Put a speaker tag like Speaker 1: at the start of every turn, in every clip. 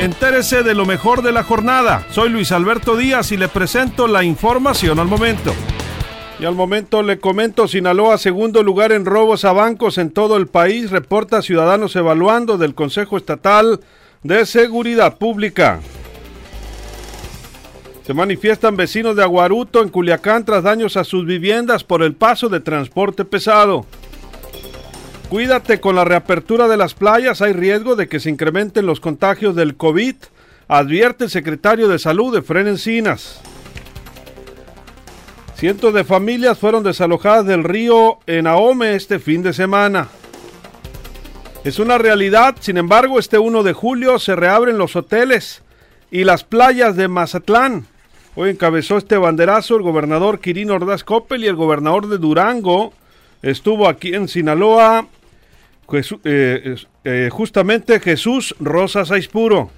Speaker 1: Entérese de lo mejor de la jornada. Soy Luis Alberto Díaz y le presento la información al momento. Y al momento le comento, Sinaloa, segundo lugar en robos a bancos en todo el país, reporta Ciudadanos Evaluando del Consejo Estatal de Seguridad Pública. Se manifiestan vecinos de Aguaruto en Culiacán tras daños a sus viviendas por el paso de transporte pesado. Cuídate con la reapertura de las playas, hay riesgo de que se incrementen los contagios del COVID, advierte el secretario de Salud de Fren Encinas. Cientos de familias fueron desalojadas del río en Ahome este fin de semana. Es una realidad, sin embargo, este 1 de julio se reabren los hoteles y las playas de Mazatlán. Hoy encabezó este banderazo el gobernador Quirino Ordaz Coppel y el gobernador de Durango estuvo aquí en Sinaloa, eh, eh, justamente Jesús Rosa Saispuro.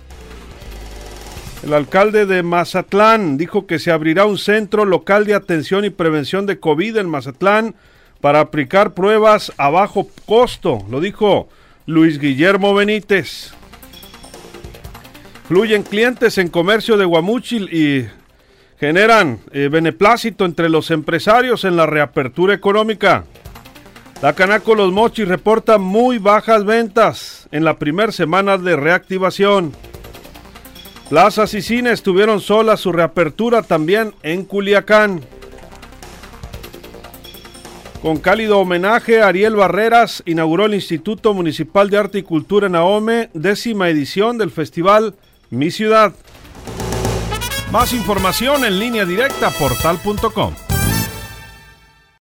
Speaker 1: El alcalde de Mazatlán dijo que se abrirá un centro local de atención y prevención de COVID en Mazatlán para aplicar pruebas a bajo costo, lo dijo Luis Guillermo Benítez. Fluyen clientes en comercio de Guamúchil y generan eh, beneplácito entre los empresarios en la reapertura económica. La Canaco Los Mochis reporta muy bajas ventas en la primera semana de reactivación. Plazas y cines tuvieron sola su reapertura también en Culiacán. Con cálido homenaje, Ariel Barreras inauguró el Instituto Municipal de Arte y Cultura en Ahome, décima edición del festival Mi Ciudad. Más información en línea directa portal.com.